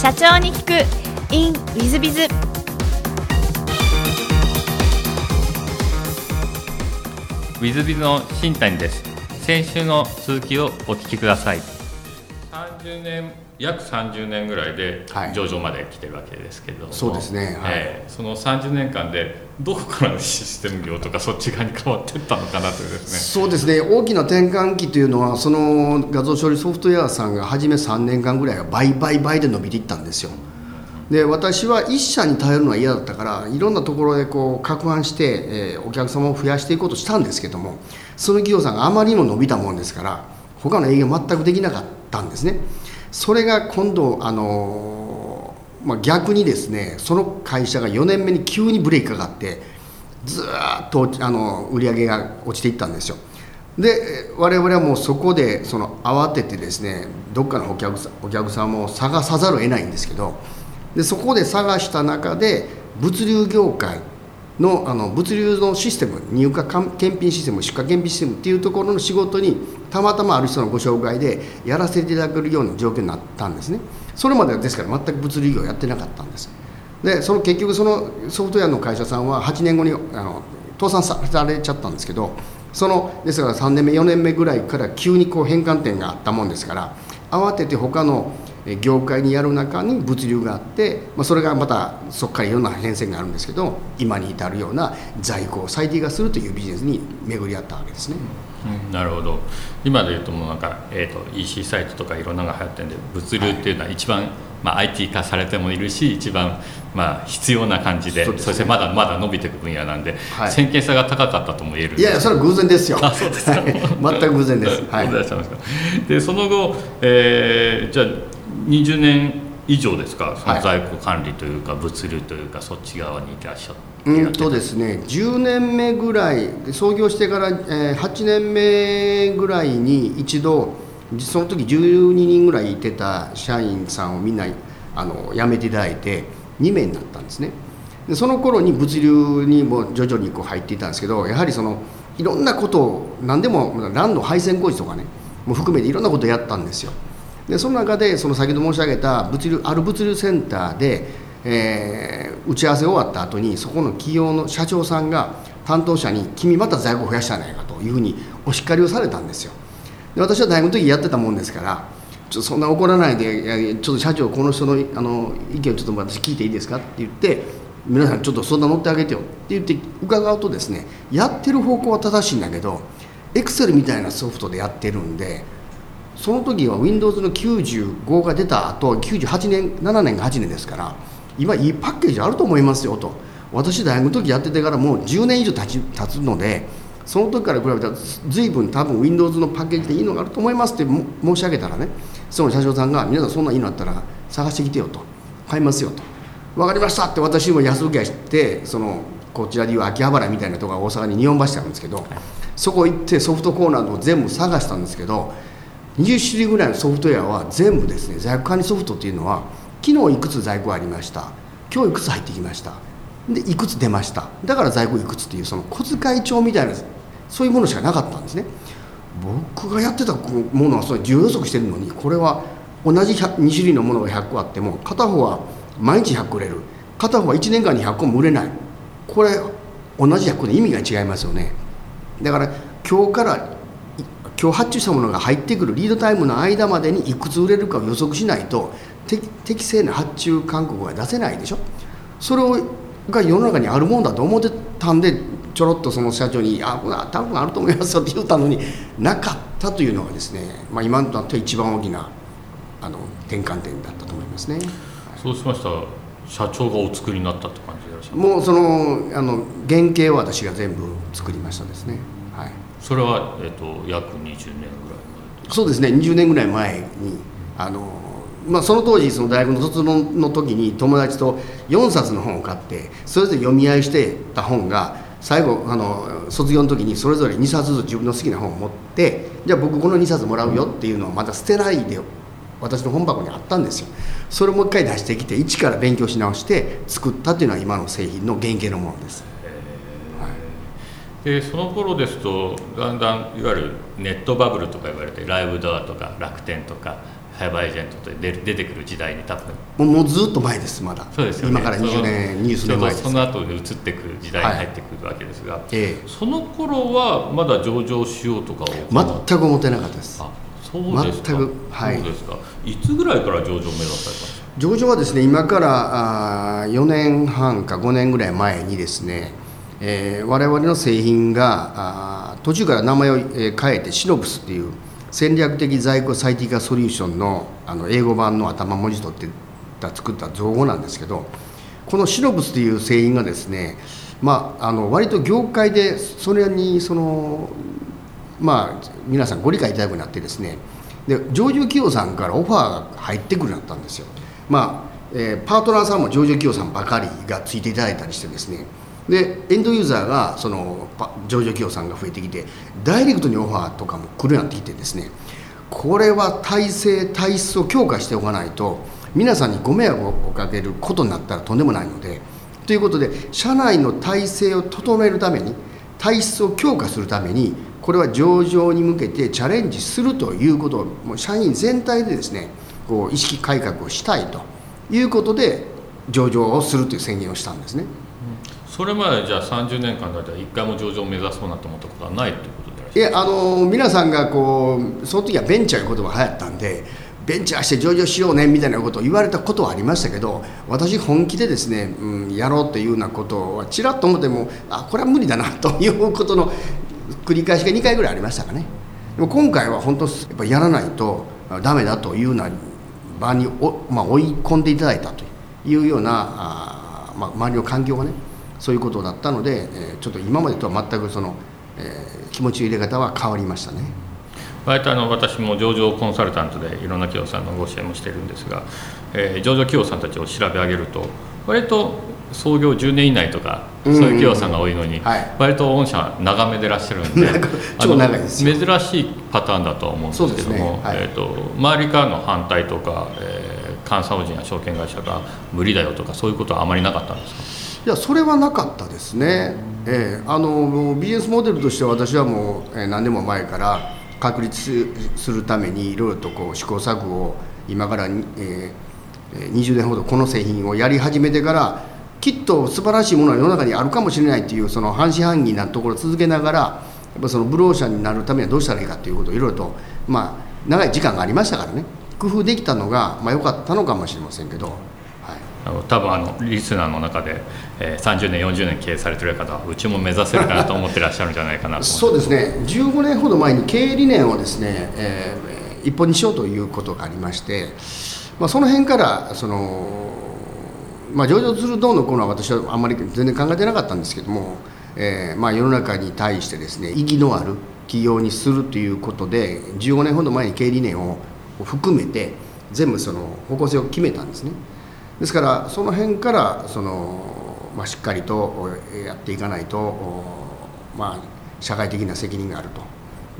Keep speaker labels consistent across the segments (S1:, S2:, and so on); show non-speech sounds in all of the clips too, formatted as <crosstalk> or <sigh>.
S1: 社長に聞く。In ウィズビズ
S2: ウィズビズの新谷です。先週の続きをお聞きください。30年約30年ぐらいで
S3: はい。
S2: 上場まで来てるわけですけれども、
S3: そうですね。はい。
S2: ええ。その30年間でどこからシステム業とかそっち側に変わっていったのかなというですね。
S3: そうですね。大きな転換期というのはその画像処理ソフトウェアさんが初め3年間ぐらいは倍倍倍で伸びていったんですよ。で私は一社に頼るのは嫌だったからいろんなところでこう攪拌して、えーお客様を増やしていこうとしたんですけどもその企業さんがあまりにも伸びたもんですから他の営業全くできなかったんですね。それが今度あのまあ、逆にですねその会社が4年目に急にブレーキかかってずっとあの売り上げが落ちていったんですよ。で我々はもうそこでその慌ててですねどっかのお客さんお客さんも探さざるを得ないんですけどでそこで探した中で物流業界のあの物流のシステム入荷検品システム出荷検品システムっていうところの仕事にたまたまある人のご紹介でやらせていただけるような状況になったんですね。それまではですから全く物流業やってなかったんです。でその結局そのソフトウェアの会社さんは8年後にあの倒産されちゃったんですけどそのですから3年目4年目ぐらいから急にこう変換点があったもんですから慌てて他の業界にやる中に物流があって、まあ、それがまたそこからいろんな変遷があるんですけど今に至るような在庫を最低化するというビジネスに巡り合ったわけですね。
S2: うんなるほど。今で言うともうなんか、えー、と EC サイトとかいろんなのが流行ってるんで物流っていうのは一番、まあ、IT 化されてもいるし一番、まあ、必要な感じで
S3: ね。
S2: してまだまだ伸びていく分野なんで、
S3: はい。
S2: 先見さが高かったとも言える
S3: いやいやそれは偶然ですよ。
S2: あそうですか。
S3: は <laughs> い全く偶然です。はい。<laughs>
S2: でその後、えーじゃあ20年以上ですか？その
S3: はい
S2: 在庫管理というか、物流というかそっち側にいらっしゃって
S3: うんとですね、10年目ぐらいで創業してから、えー8年目ぐらいに一度その時12人ぐらいいてた社員さんをみんなあの辞めていただいて2名になったんですね。でその頃に物流にも徐々にこう入っていったんですけどやはりそのいろんなことを何でもランの配線工事とかねもう含めていろんなことをやったんですよでその中でその先ほど申し上げた物流ある物流センターで、えー打ち合わせ終わった後にそこの企業の社長さんが担当者に「君また在庫増やしたんじゃないか」というふうにお叱りをされたんですよ。で私は大学の時やってたもんですからちょっとそんな怒らないでちょっと社長この人のあの意見をちょっと私聞いていいですかって言って皆さんちょっと相談乗ってあげてよって言って伺うとですねやってる方向は正しいんだけどエクセルみたいなソフトでやってるんでその時は Windows の95が出た後98年7年が8年ですから今いいパッケージあると思いますよと。私大学の時やっててからもう10年以上経ち経つのでその時から比べたら随分多分 Windows のパッケージでいいのがあると思いますって申し上げたらねその社長さんが「皆さんそんないいのあったら探してきてよ」と「買いますよ」と「分かりました」って私も安請け合いしてそのこちらでいう秋葉原みたいなとこが大阪に日本橋ってあるんですけどそこ行ってソフトコーナーを全部探したんですけど20種類ぐらいのソフトウェアは全部ですね在庫管理ソフトっていうのは昨日いくつ在庫ありました。今日いくつ入ってきました。でいくつ出ました。だから在庫いくつっていうその小遣い帳みたいなそういうものしかなかったんですね。僕がやってたものはそれ需要予測してるのにこれは同じ2種類のものが100個あっても片方は毎日100個売れる。片方は1年間に100個も売れない。これ同じ100個で意味が違いますよね。だから今日から今日発注したものが入ってくるリードタイムの間までにいくつ売れるかを予測しないと適適正な発注勧告が出せないでしょそれをが世の中にあるもんだと思ってたんでちょろっとその社長に「あこれ多分あると思いますよ」って言ったのになかったというのがですね、まあ、今となっては一番大きなあの転換点だったと思いますね。
S2: そうしましたら社長がお作りになったって感じで
S3: もうそのあの原型は私が全部作りましたですね。はい。
S2: それは、えー、と約20年ぐらい前
S3: そうですね。20年ぐらい前にあの、まあ、その当時その大学の卒論の時に友達と4冊の本を買ってそれぞれ読み合いしてた本が最後あの卒業の時にそれぞれ2冊ずつ自分の好きな本を持ってじゃあ僕この2冊もらうよっていうのをまた捨てないで私の本箱にあったんですよ。それをもう一回出してきて一から勉強し直して作ったっていうのは今の製品の原型のものです
S2: でその頃ですとだんだんいわゆるネットバブルとか言われてライブドアとか楽天とか早場エージェントで出てくる時代に多分。
S3: もうもうずっと前ですまだ。
S2: そうですよ、ね、
S3: 今から20年二十年前です。
S2: その後で移ってくる時代に入ってくるわけですが、はい
S3: ええ、
S2: その頃はまだ上場しようとかを
S3: 全く思ってなかったです。あ
S2: そうですか。全くはい。そうですか。いつぐらいから上場を目指されたんですか？
S3: 上場はですね今からあ4年半か5年ぐらい前にですねえー、我々の製品があ途中から名前を、変えてシノブスっていう戦略的在庫最適化ソリューションのあの英語版の頭文字取って作った造語なんですけどこのシノブスという製品がですねまあ、あの割と業界でそれにそのまあ皆さんご理解いただくようになってですねで上場企業さんからオファーが入ってくるようになったんですよ。まあ、えー、パートナーさんも上場企業さんばかりがついていただいたりしてですねでエンドユーザーがその上場企業さんが増えてきてダイレクトにオファーとかも来るようになってきてですねこれは体制体質を強化しておかないと皆さんにご迷惑をかけることになったらとんでもないのでということで社内の体制を整えるために体質を強化するためにこれは上場に向けてチャレンジするということをもう社員全体でですねこう意識改革をしたいということで上場をするという宣言をしたんですね。
S2: それまでじゃあ30年間だったら一回も上場を目指そうなと思ったことはないということ
S3: でい。やあの皆さんがこうその時はベンチャーいう言葉が流行ったんでベンチャーして上場しようねみたいなことを言われたことはありましたけど私本気でですね、うん、やろうというようなことはちらっと思ってもあこれは無理だなということの繰り返しが2回ぐらいありましたかね。でも今回は本当やっぱやらないとダメだというような場にお、まあ、追い込んでいただいたというようなあ、まあ、周りの環境がねそういうことだったので、えちょっと今までとは全くその、え気持ちの入れ方は変わりましたね。
S2: 割とあの私も上場コンサルタントでいろんな企業さんのご支援もしてるんですが、えー、上場企業さんたちを調べ上げると割と創業10年以内とかそういう企業さんが多いのに、割と御社長めでいらっしゃるんで
S3: 超 <laughs> 長いです
S2: 珍しいパターンだと思うんですけども、ね。はい、えーと、周りからの反対とか、えー、監査法人や証券会社が無理だよとかそういうことはあまりなかったんですか？
S3: いやそれはなかったですね、えー、あのビジネスモデルとしては私はもう、えー、何年も前から確立するためにいろいろとこう試行錯誤を今から、えー、20年ほどこの製品をやり始めてからきっと素晴らしいものは世の中にあるかもしれないというその半信半疑なところを続けながらやっぱそのブロー社になるためにはどうしたらいいかということをいろいろとまあ長い時間がありましたからね工夫できたのがまあ良かったのかもしれませんけど。
S2: あの多分あのリスナーの中で、えー、30年40年経営されてる方はうちも目指せるかなと思ってらっしゃるんじゃないかなと
S3: そうですね15年ほど前に経営理念をですね、えー、一本にしようということがありまして、まあ、その辺からその、まあ、上場するどうのこうのは私はあんまり全然考えてなかったんですけども、えーまあ、世の中に対してですね意義のある企業にするということで15年ほど前に経営理念を含めて全部その方向性を決めたんですね。ですからその辺からその、まあ、しっかりとやっていかないと、まあ、社会的な責任があると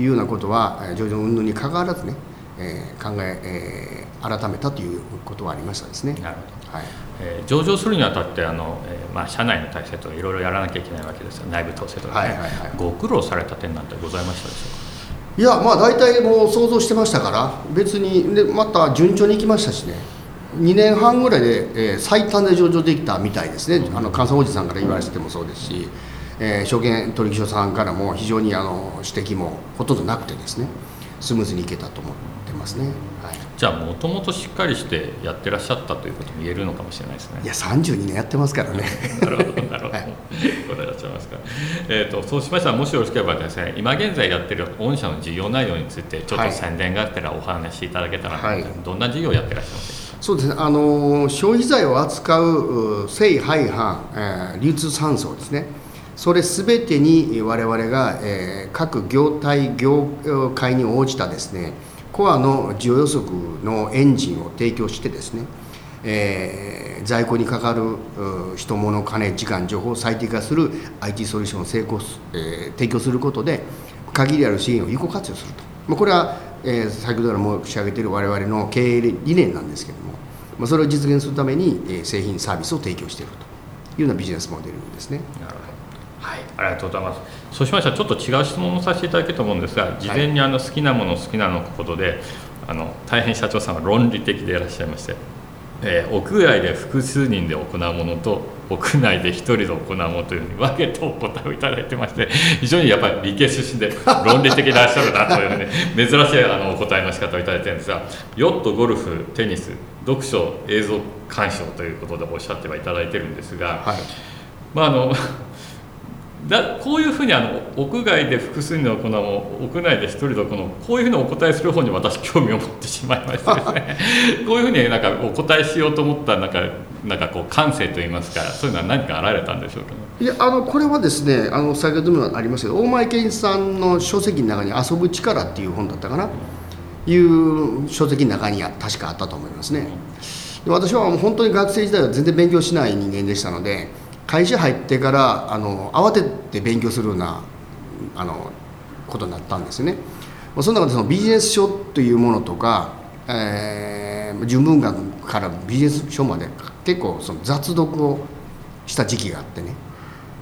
S3: いうようなことは上場運動にかかわらずね、えー、考ええー、改めたということはありましたですね。
S2: なるほど。はい。えー、上場するにあたってあの、えーまあ、社内の体制とかいろいろやらなきゃいけないわけですよ。内部統制とかね、はいはいはい、ご苦労された点なんてございましたでしょ
S3: うか？いやまあ大体もう想像してましたから別にでまた順調にいきましたしね2年半ぐらいで、えー、最短で上場できたみたいですね、あの監査おじさんから言われてもそうですし、えー、証券取引所さんからも非常にあの指摘もほとんどなくてですね、スムーズにいけたと思ってますね。はい、
S2: じゃあ、もともとしっかりしてやってらっしゃったということも言えるのかもしれないですね。
S3: いや、32年やってますからね。
S2: なるほど、なるほど。はい、答えらっしゃいますか。えっ、ー、と、そうしましたら、もしよろしければですね、今現在やってる御社の事業内容について、ちょっと宣伝があったらお話しいただけたら、はい、どんな事業をやってらっしゃいますか？
S3: そうですね。あの消費財を扱う製廃販、えー、流通産層ですね。それすべてに我々が、えー、各業態業界に応じたですねコアの需要予測のエンジンを提供してですね、えー、在庫にかかる人物金時間情報を最適化する IT ソリューションを成功す、えー、提供することで限りある資源を有効活用すると。これはえー、先ほどから申し上げている我々の経営理念なんですけれども、まあ、それを実現するために、えー、製品サービスを提供しているというようなビジネスモデルですね。
S2: なるほどはい、ありがとうございます。そうしましたらちょっと違う質問をさせていただけると思うんですが、事前にあの好きなもの好きなのことで、あの大変社長さんは論理的でいらっしゃいまして、えー、屋外で複数人で行うものと屋内で1人で行うというふうに分けてお答えをいただいてまして非常にやっぱり理系出身で論理的でいらっしゃるなというね珍しいあのお答えの仕方をいただいてるんですがヨットゴルフテニス読書映像鑑賞ということでおっしゃってはいただいてるんですが、はい、まああのだこういうふうにあの屋外で複数人で行うも屋内で一人で行うこういうふうにお答えする方に私興味を持ってしまいましてですね。<laughs> こういうふうになんかお答えしようと思ったなんかなんかこう感性といいますかそういうのは何かあられたんでしょうか、ね、
S3: いやあのこれはですねあの先ほどもありましたけど大前健一さんの書籍の中に「遊ぶ力」っていう本だったかな、いう書籍の中に確かあったと思いますね。私は本当に学生時代は全然勉強しない人間でしたので会社入ってからあの慌てて勉強するようなあのことになったんですよね。その中でそのビジネス書というものとか、えー、純文学からビジネス書まで結構その雑読をした時期があってね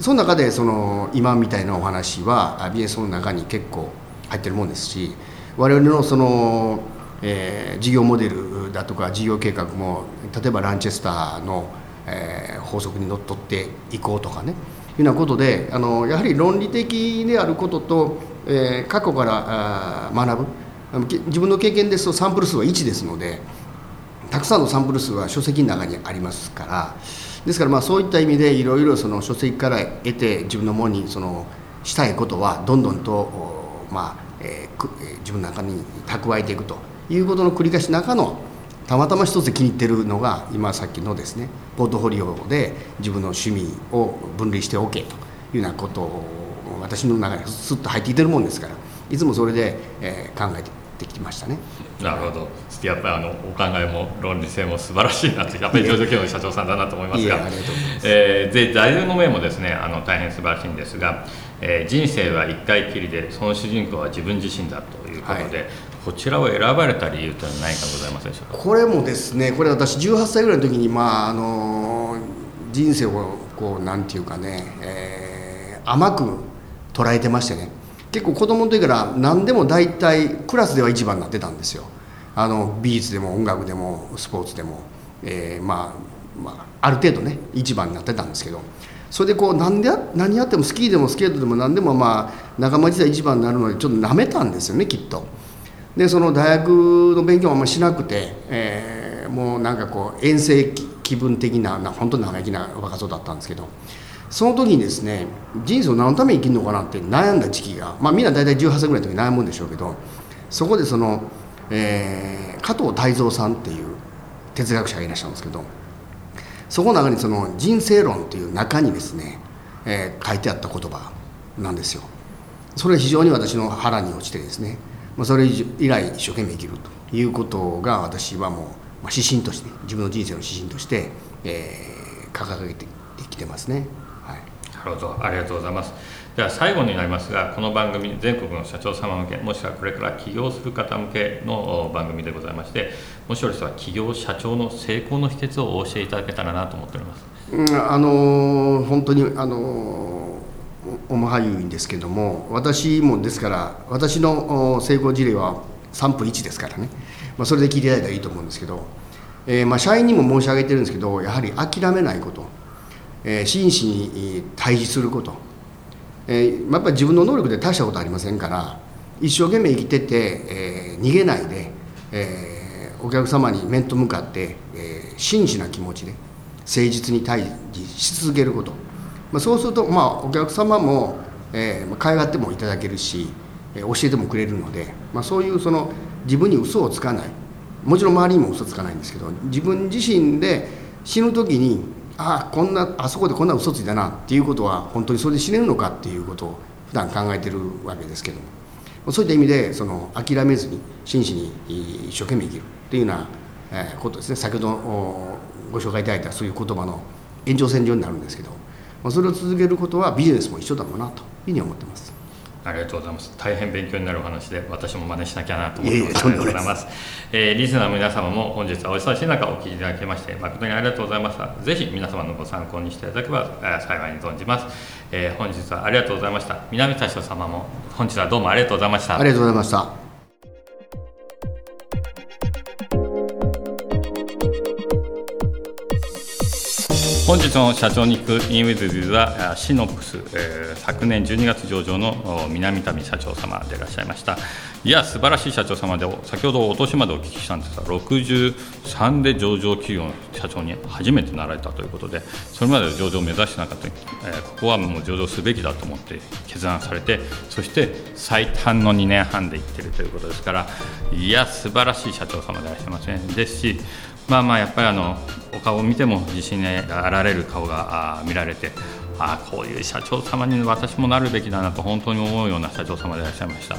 S3: その中でその今みたいなお話はビジネス書の中に結構入ってるもんですし我々のその、えー、事業モデルだとか事業計画も例えばランチェスターのえー、法則にのっとっていこうとかね。いうようなことであのやはり論理的であることと、えー、過去からあ学ぶ。自分の経験ですとサンプル数は1ですのでたくさんのサンプル数は書籍の中にありますから。ですからまあそういった意味でいろいろその書籍から得て自分のものにそのしたいことはどんどんと、まあえー、自分の中に蓄えていくということの繰り返し中のたまたま一つ気に入ってるのが今さっきのですねポートフォリオで自分の趣味を分類しておけというようなことを私の中にスッと入ってきてるもんですからいつもそれで、えー、考えてきましたね。
S2: なるほど。やっぱりあのお考えも論理性も素晴らしいなとやっぱり上場企業の社長さんだなと思いますがえー、で座右の銘もですねあの大変素晴らしいんですが、えー、人生は一回きりでその主人公は自分自身だということで、はいこちらを選ばれた理由というのは何かございますでしょうか？
S3: これもですねこれ私18歳ぐらいの時にまああの人生をこうなんていうかね、えー、甘く捉えてましてね。結構子供の時から何でも大体クラスでは一番になってたんですよ。あの美術でも音楽でもスポーツでも、えー、まあ、まあ、ある程度ね一番になってたんですけど。それでこう何で何やってもスキーでもスケートでも何でもまあ仲間時代一番になるのでちょっとなめたんですよねきっと。でその大学の勉強もあんましなくて、えー、もうなんかこう遠征気分的なな本当に生意気な若造だったんですけどその時にですね人生を何のために生きるのかなって悩んだ時期がまあみんな大体18歳ぐらいの時に悩むんでしょうけどそこでその、えー、加藤泰造さんっていう哲学者がいらっしゃるんですけどそこの中にその人生論っていう中にですね、えー、書いてあった言葉なんですよ。それは非常に私の腹に落ちてですねまあ、それ以来一生懸命生きるということが私はもう、まあ、指針として自分の人生の指針として、えー、掲げてきてますね。はい、
S2: なるほどありがとうございます。では最後になりますがこの番組全国の社長様向けもしくはこれから起業する方向けの番組でございましてもしよろしければ起業社長の成功の秘訣をお教えいただけたらなと思っております。
S3: うん、あの本当にあのおまはゆいんですけども私もですから私の成功事例は3分1ですからね、まあ、それで聞いていただいたらいいと思うんですけど、えー、まあ社員にも申し上げてるんですけどやはり諦めないこと、えー、真摯に対峙すること、えー、やっぱり自分の能力で大したことありませんから一生懸命生きてて、えー、逃げないで、えー、お客様に面と向かって、えー、真摯な気持ちで誠実に対峙し続けること。まあ、そうすると、まあ、お客様も、えー、買いがってもいただけるし、えー、教えてもくれるので、まあ、そういうその自分に嘘をつかない。もちろん周りにも嘘つかないんですけど自分自身で死ぬ時にああこんなあそこでこんな嘘ついたなっていうことは本当にそれで死ねるのかっていうことを普段考えてるわけですけども。そういった意味でその諦めずに真摯に一生懸命生きるっていうようなことですね。先ほどご紹介いただいたそういう言葉の延長線上になるんですけど。まあ、それを続けることはビジネスも一緒だろうなというふうに思ってます。
S2: ありがとうございます。大変勉強になるお話で、私も真似しなきゃなと思ってます。ありがとうございます。えー、リスナーの皆様も本日はお忙しい中お聞きいただきまして、誠にありがとうございました。ぜひ皆様のご参考にしていただければ幸いに存じます。えー、本日はありがとうございました。南田所様も本日はどうもありがとうございました。
S3: ありがとうございました。
S2: 本日の社長に行くインウィズビズはシノプス、えー、昨年12月上場の南谷社長様でいらっしゃいました。いや素晴らしい社長様で先ほどお年までお聞きしたんですが63で上場企業の社長に初めてなられたということでそれまで上場を目指してなかった、えー、ここはもう上場すべきだと思って決断されてそして最短の2年半でいってるということですからいや素晴らしい社長様でいらっしゃいますねですしまあまあやっぱりあのお顔を見ても自信があられる顔が見られてあこういう社長様に私もなるべきだなと本当に思うような社長様でいらっしゃいました、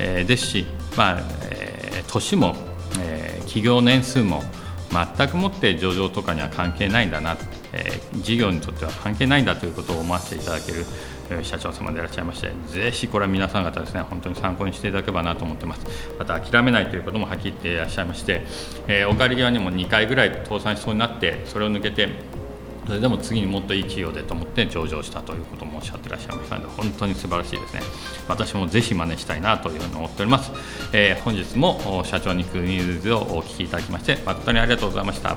S2: えー、ですし、まあえー、年も、えー、企業年数も全くもって上場とかには関係ないんだな、えー、事業にとっては関係ないんだということを思わせていただける社長様でいらっしゃいまして、ぜひこれは皆さん方ですね、本当に参考にしていただければなと思ってます。また諦めないということもはっきり言っていらっしゃいまして、えー、お帰り際にも2回ぐらい倒産しそうになって、それを抜けて、それでも次にもっといい企業でと思って上場したということもおっしゃってらっしゃいましたので、本当に素晴らしいですね。私もぜひ真似したいなというふうに思っております。えー、本日も社長にクニーズをお聞きいただきまして、誠にありがとうございました。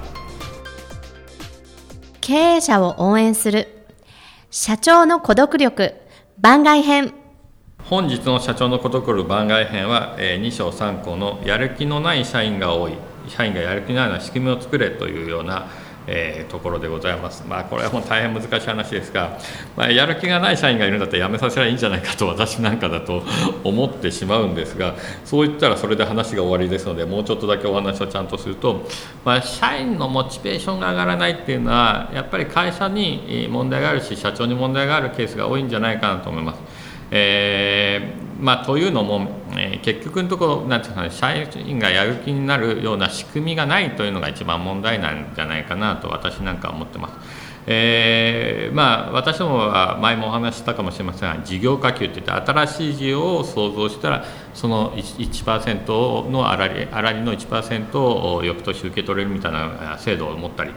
S1: 経営者を応援する社長の孤独力番外編
S2: 本日の社長のことくる番外編は、えー、2章3項のやる気のない社員が多い社員がやる気のないような仕組みを作れというようなえー、ところでございます。まあ、これはもう大変難しい話ですが、まあ、やる気がない社員がいるんだったら辞めさせればいいんじゃないかと私なんかだと思ってしまうんですがそう言ったらそれで話が終わりですのでもうちょっとだけお話をちゃんとすると、まあ、社員のモチベーションが上がらないっていうのはやっぱり会社に問題があるし社長に問題があるケースが多いんじゃないかなと思います。えーまあ、というのも、えー、結局のところなんていうか、社員がやる気になるような仕組みがないというのが一番問題なんじゃないかなと私なんかは思ってます。えー、まあ、私どもは前もお話したかもしれませんが事業化給といって新しい事業を創造したらその 1%, 1の粗利粗利の1%を翌年受け取れるみたいな制度を持ったり。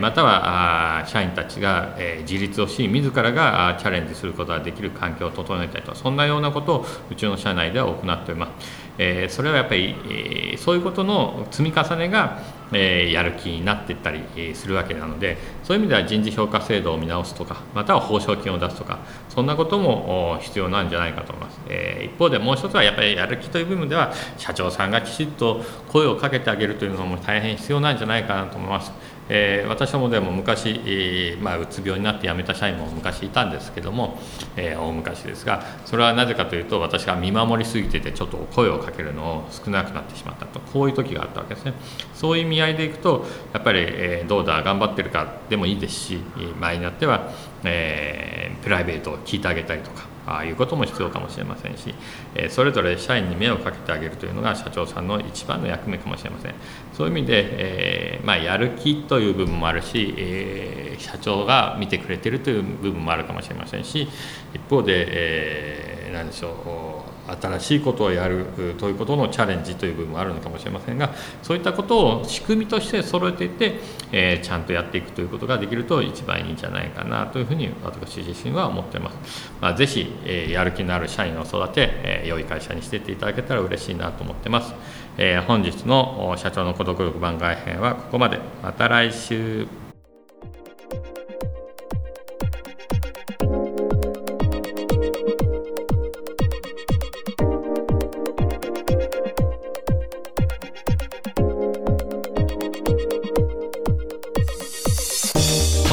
S2: または社員たちが自立をし自らがチャレンジすることができる環境を整えたりとそんなようなことをうちの社内では行っております。それはやっぱりそういうことの積み重ねがやる気になっていったりするわけなのでそういう意味では人事評価制度を見直すとかまたは報奨金を出すとかそんなことも必要なんじゃないかと思います。え一方でもう一つはやっぱりやる気という部分では社長さんがきちっと声をかけてあげるというのも大変必要なんじゃないかなと思います。えー、私どもでも昔、えー、まあ、うつ病になって辞めた社員も昔いたんですけども、えー、大昔ですがそれはなぜかというと私が見守りすぎててちょっと声をかけるのを少なくなってしまったと。こういう時があったわけですね。そういう意味合いでいくとやっぱり、えー、どうだ頑張ってるかでもいいですし場合によっては、えプライベートを聞いてあげたりとかああいうことも必要かもしれませんし、えそれぞれ社員に目をかけてあげるというのが社長さんの一番の役目かもしれません。そういう意味で、えー、まあ、やる気という部分もあるし、えー、社長が見てくれてるという部分もあるかもしれませんし一方で、えー、何でしょう新しいことをやるということのチャレンジという部分もあるのかもしれませんがそういったことを仕組みとして揃えていって、えー、ちゃんとやっていくということができると一番いいんじゃないかなというふうに私自身は思っています、まあ、ぜひ、えー、やる気のある社員を育て、えー、良い会社にしていっていただけたら嬉しいなと思ってます、え本日の社長の孤独力番外編はここまで。また来週。